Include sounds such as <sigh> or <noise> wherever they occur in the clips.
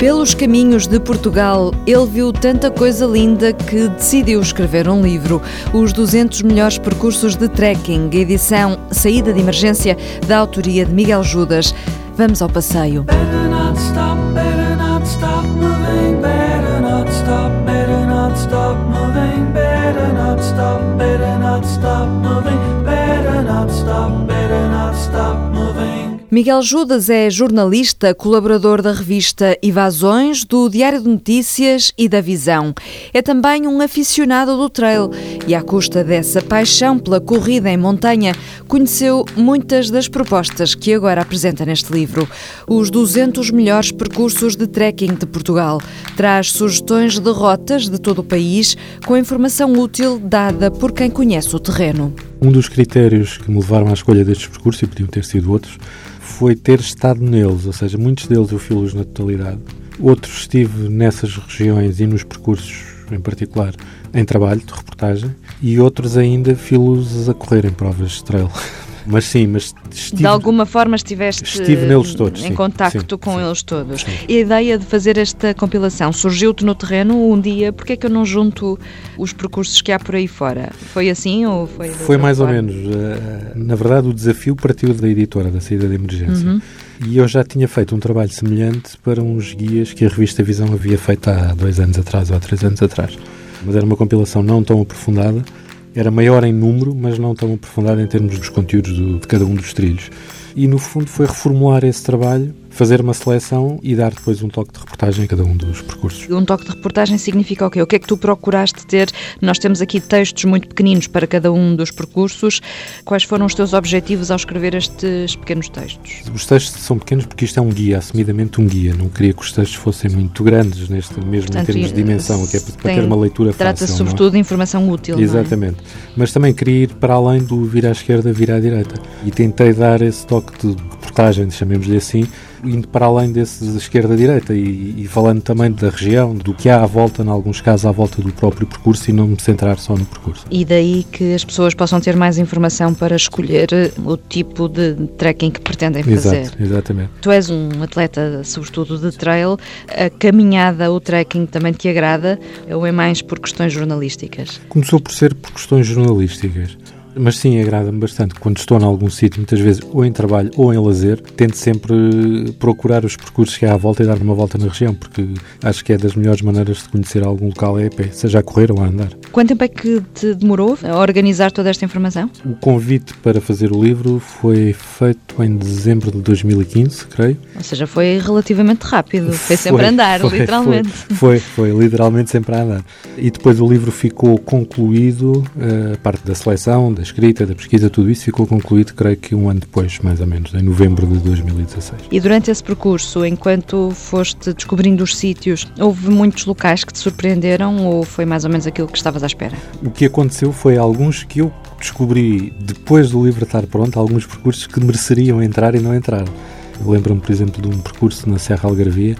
Pelos caminhos de Portugal, ele viu tanta coisa linda que decidiu escrever um livro. Os 200 melhores percursos de trekking, edição Saída de Emergência, da autoria de Miguel Judas. Vamos ao passeio. Miguel Judas é jornalista, colaborador da revista Evasões, do Diário de Notícias e da Visão. É também um aficionado do trail e, à custa dessa paixão pela corrida em montanha, conheceu muitas das propostas que agora apresenta neste livro. Os 200 melhores percursos de trekking de Portugal. Traz sugestões de rotas de todo o país com informação útil dada por quem conhece o terreno. Um dos critérios que me levaram à escolha destes percursos, e podiam ter sido outros, foi ter estado neles, ou seja, muitos deles eu fiz na totalidade. Outros estive nessas regiões e nos percursos em particular em trabalho de reportagem e outros ainda filos a correr em provas de trail. <laughs> Mas sim, mas estive, de alguma forma estiveste estive neles todos, em sim, contacto sim, com sim, eles todos. E a ideia de fazer esta compilação surgiu-te no terreno um dia, porque é que eu não junto os percursos que há por aí fora? Foi assim ou foi Foi mais forma? ou menos. Eh, na verdade, o desafio partiu da editora, da saída de emergência. Uhum. E eu já tinha feito um trabalho semelhante para uns guias que a revista Visão havia feito há dois anos atrás ou há três anos atrás. Mas era uma compilação não tão aprofundada era maior em número, mas não tão aprofundado em termos dos conteúdos do, de cada um dos trilhos. E no fundo foi reformular esse trabalho fazer uma seleção e dar depois um toque de reportagem a cada um dos percursos. Um toque de reportagem significa o quê? O que é que tu procuraste ter? Nós temos aqui textos muito pequeninos para cada um dos percursos. Quais foram os teus objetivos ao escrever estes pequenos textos? Os textos são pequenos porque isto é um guia, assumidamente um guia. Não queria que os textos fossem muito grandes, neste mesmo Portanto, em termos de dimensão, que é para ter uma leitura trata fácil. Trata-se sobretudo é? de informação útil. É? Exatamente. É? Mas também queria ir para além do vir à esquerda, vir à direita. E tentei dar esse toque de reportagem, chamemos-lhe assim, indo para além desse de esquerda-direita e, e, falando também da região, do que há à volta, em alguns casos, à volta do próprio percurso e não me centrar só no percurso. E daí que as pessoas possam ter mais informação para escolher eh, o tipo de trekking que pretendem fazer. Exato, exatamente. Tu és um atleta, sobretudo de trail, a caminhada, o trekking também te agrada ou é mais por questões jornalísticas? Começou por ser por questões jornalísticas. Mas sim, agrada-me bastante. Quando estou em algum sítio, muitas vezes ou em trabalho ou em lazer, tento sempre procurar os percursos que há à volta e dar uma volta na região, porque acho que é das melhores maneiras de conhecer algum local é a pé, seja a correr ou a andar. Quanto tempo é que te demorou a organizar toda esta informação? O convite para fazer o livro foi feito em dezembro de 2015, creio. Ou seja, foi relativamente rápido. Foi sempre a andar, foi, literalmente. Foi, foi, foi, literalmente sempre a andar. E depois o livro ficou concluído, eh, a parte da seleção, da escrita, da pesquisa, tudo isso ficou concluído, creio que um ano depois, mais ou menos, em novembro de 2016. E durante esse percurso, enquanto foste descobrindo os sítios, houve muitos locais que te surpreenderam ou foi mais ou menos aquilo que estavas à espera? O que aconteceu foi alguns que eu descobri depois do livro estar pronto, alguns percursos que mereceriam entrar e não entraram. Lembro-me, por exemplo, de um percurso na Serra Algarvia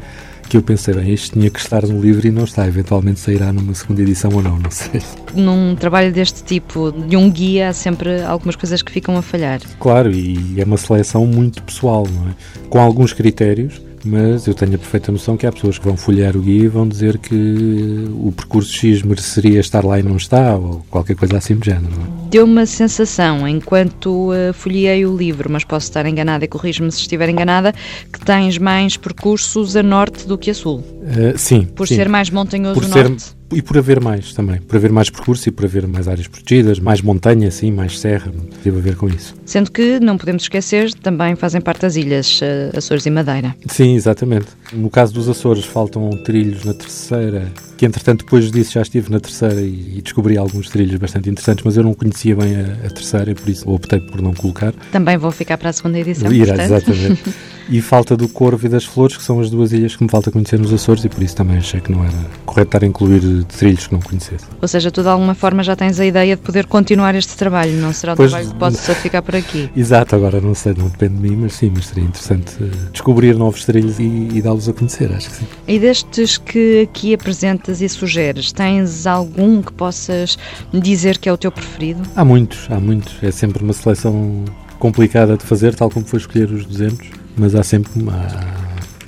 que eu pensei, bem, isto tinha que estar no livro e não está, eventualmente sairá numa segunda edição ou não, não sei. Num trabalho deste tipo, de um guia, há sempre algumas coisas que ficam a falhar. Claro, e é uma seleção muito pessoal, não é? Com alguns critérios, mas eu tenho a perfeita noção que há pessoas que vão folhear o guia e vão dizer que o percurso X mereceria estar lá e não está, ou qualquer coisa assim do género. É? Deu uma sensação, enquanto uh, folhei o livro, mas posso estar enganada e corrijo-me se estiver enganada, que tens mais percursos a norte do que a sul. Uh, sim. Por sim. ser mais montanhoso por o ser, norte e por haver mais também, por haver mais percurso e por haver mais áreas protegidas, mais montanha, assim, mais serra, teve a ver com isso. Sendo que, não podemos esquecer, também fazem parte das ilhas uh, Açores e Madeira. Sim, exatamente. No caso dos Açores, faltam trilhos na terceira, que entretanto depois disso já estive na terceira e, e descobri alguns trilhos bastante interessantes, mas eu não conhecia bem a, a, terceira e por isso optei por não colocar. Também vou ficar para a segunda edição. Irá, exatamente. <laughs> e falta do Corvo e das Flores, que são as duas ilhas que me falta conhecer nos Açores e por isso também achei que não era correto estar a incluir trilhos que não conhecesse. Ou seja, tu de alguma forma já tens a ideia de poder continuar este trabalho, não será um pois, trabalho que possa ficar por aqui? Exato, agora não sei, não depende de mim, mas sim, mas seria interessante eh, descobrir novos trilhos e, e dá-los a conhecer, acho que sim. E destes que aqui apresentas e sugeres, tens algum que possas dizer que é o teu preferido? Há muitos, há muitos. É sempre uma seleção complicada de fazer, tal como foi escolher os 200, mas há sempre há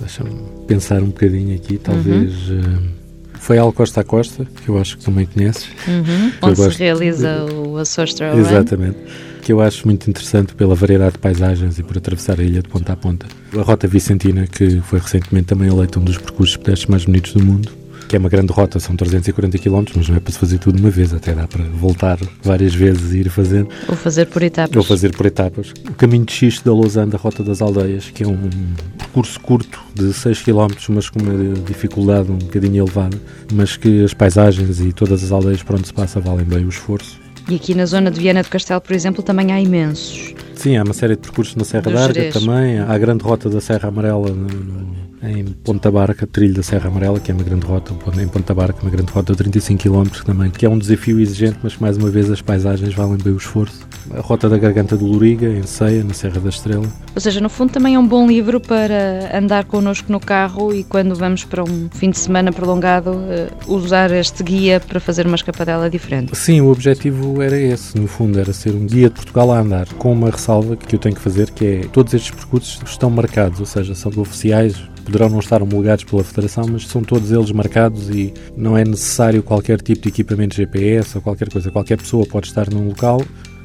deixa-me pensar um bocadinho aqui, talvez. Uhum. Uh, foi ao Costa a Costa, que eu acho que também conheces. Uhum. Onde se realiza de... o Açores Trail Exatamente. Que eu acho muito interessante pela variedade de paisagens e por atravessar a ilha de ponta a ponta. A Rota Vicentina, que foi recentemente também eleita um dos percursos pedestres mais bonitos do mundo que é uma grande rota, são 340 km, mas não é para se fazer tudo de uma vez, até dá para voltar várias vezes e ir fazendo. Ou fazer por etapas. Ou fazer por etapas. O caminho de xiste da Lausanne, da Rota das Aldeias, que é um percurso curto de 6 km, mas com uma dificuldade um bocadinho elevada, mas que as paisagens e todas as aldeias por onde se passa valem bem o esforço. E aqui na zona de Viana do Castelo, por exemplo, também há imensos. Sim, há uma série de percursos na Serra d'Arga também, há a grande rota da Serra Amarela no, no em Ponta Barca, trilho da Serra Amarela, que é uma grande rota, em Ponta Barca, uma grande rota de 35 km também, que é um desafio exigente, mas que mais uma vez as paisagens valem bem o esforço. A Rota da Garganta do Loriga, em Ceia, na Serra da Estrela. Ou seja, no fundo também é um bom livro para andar connosco no carro e quando vamos para um fim de semana prolongado, eh, usar este guia para fazer uma escapadela diferente. Sim, o objetivo era esse, no fundo, era ser um guia de Portugal a andar, com uma ressalva que eu tenho que fazer, que é todos estes percursos estão marcados, ou seja, são oficiais, poderão não estar homologados pela Federação, mas são todos eles marcados e não é necessário qualquer tipo de equipamento GPS ou qualquer coisa. Qualquer pessoa pode estar num local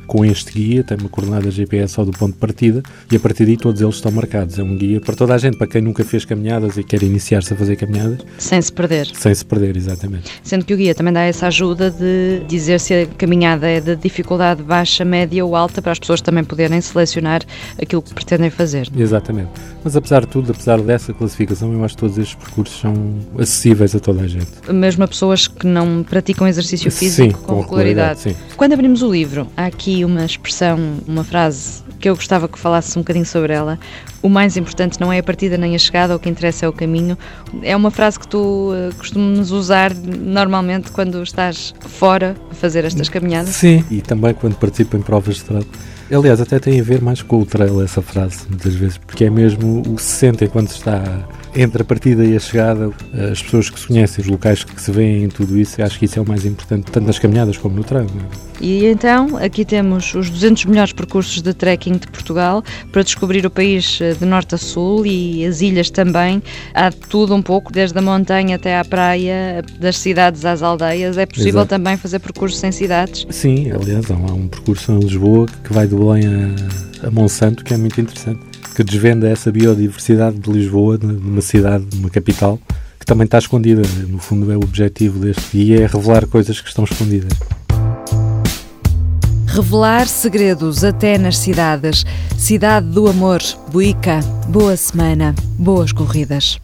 com este guia, tem uma coordenada GPS só do ponto de partida e a partir daí todos eles estão marcados. É um guia para toda a gente, para quem nunca fez caminhadas e quer iniciar-se a fazer caminhadas. Sem se perder. Sem se perder, exatamente. Sendo que o guia também dá essa ajuda de dizer se a caminhada é de dificuldade baixa, média ou alta, para as pessoas também poderem selecionar aquilo que pretendem fazer. Exatamente. Mas apesar de tudo, apesar dessa classificação, eu acho que todos estes percursos são acessíveis a toda a gente. Mesmo a pessoas que não praticam exercício físico sim, com, com regularidade. Sim. Quando abrimos o livro, há aqui uma expressão, uma frase que eu gostava que falasse um bocadinho sobre ela. O mais importante não é a partida nem a chegada, o que interessa é o caminho. É uma frase que tu uh, costumas usar normalmente quando estás fora a fazer estas caminhadas? Sim, e também quando participo em provas de estrada. Aliás, até tem a ver mais com o trail essa frase, muitas vezes, porque é mesmo o que se sente quando se está entre a partida e a chegada, as pessoas que se conhecem, os locais que se veem, tudo isso, acho que isso é o mais importante, tanto nas caminhadas como no treino. É? E então, aqui temos os 200 melhores percursos de trekking de Portugal para descobrir o país eh, de norte a sul e as ilhas também. Há tudo um pouco, desde a montanha até à praia, das cidades às aldeias. É possível Exato. também fazer percursos em cidades? Sim, aliás, há um percurso em Lisboa que vai de Belém a, a Monsanto, que é muito interessante que desvenda essa biodiversidade de Lisboa, de uma cidade, de uma capital, que também está escondida. No fundo, é o objetivo deste guia, é revelar coisas que estão escondidas. Revelar segredos até nas cidades. Cidade do Amor, Buica. Boa semana, boas corridas.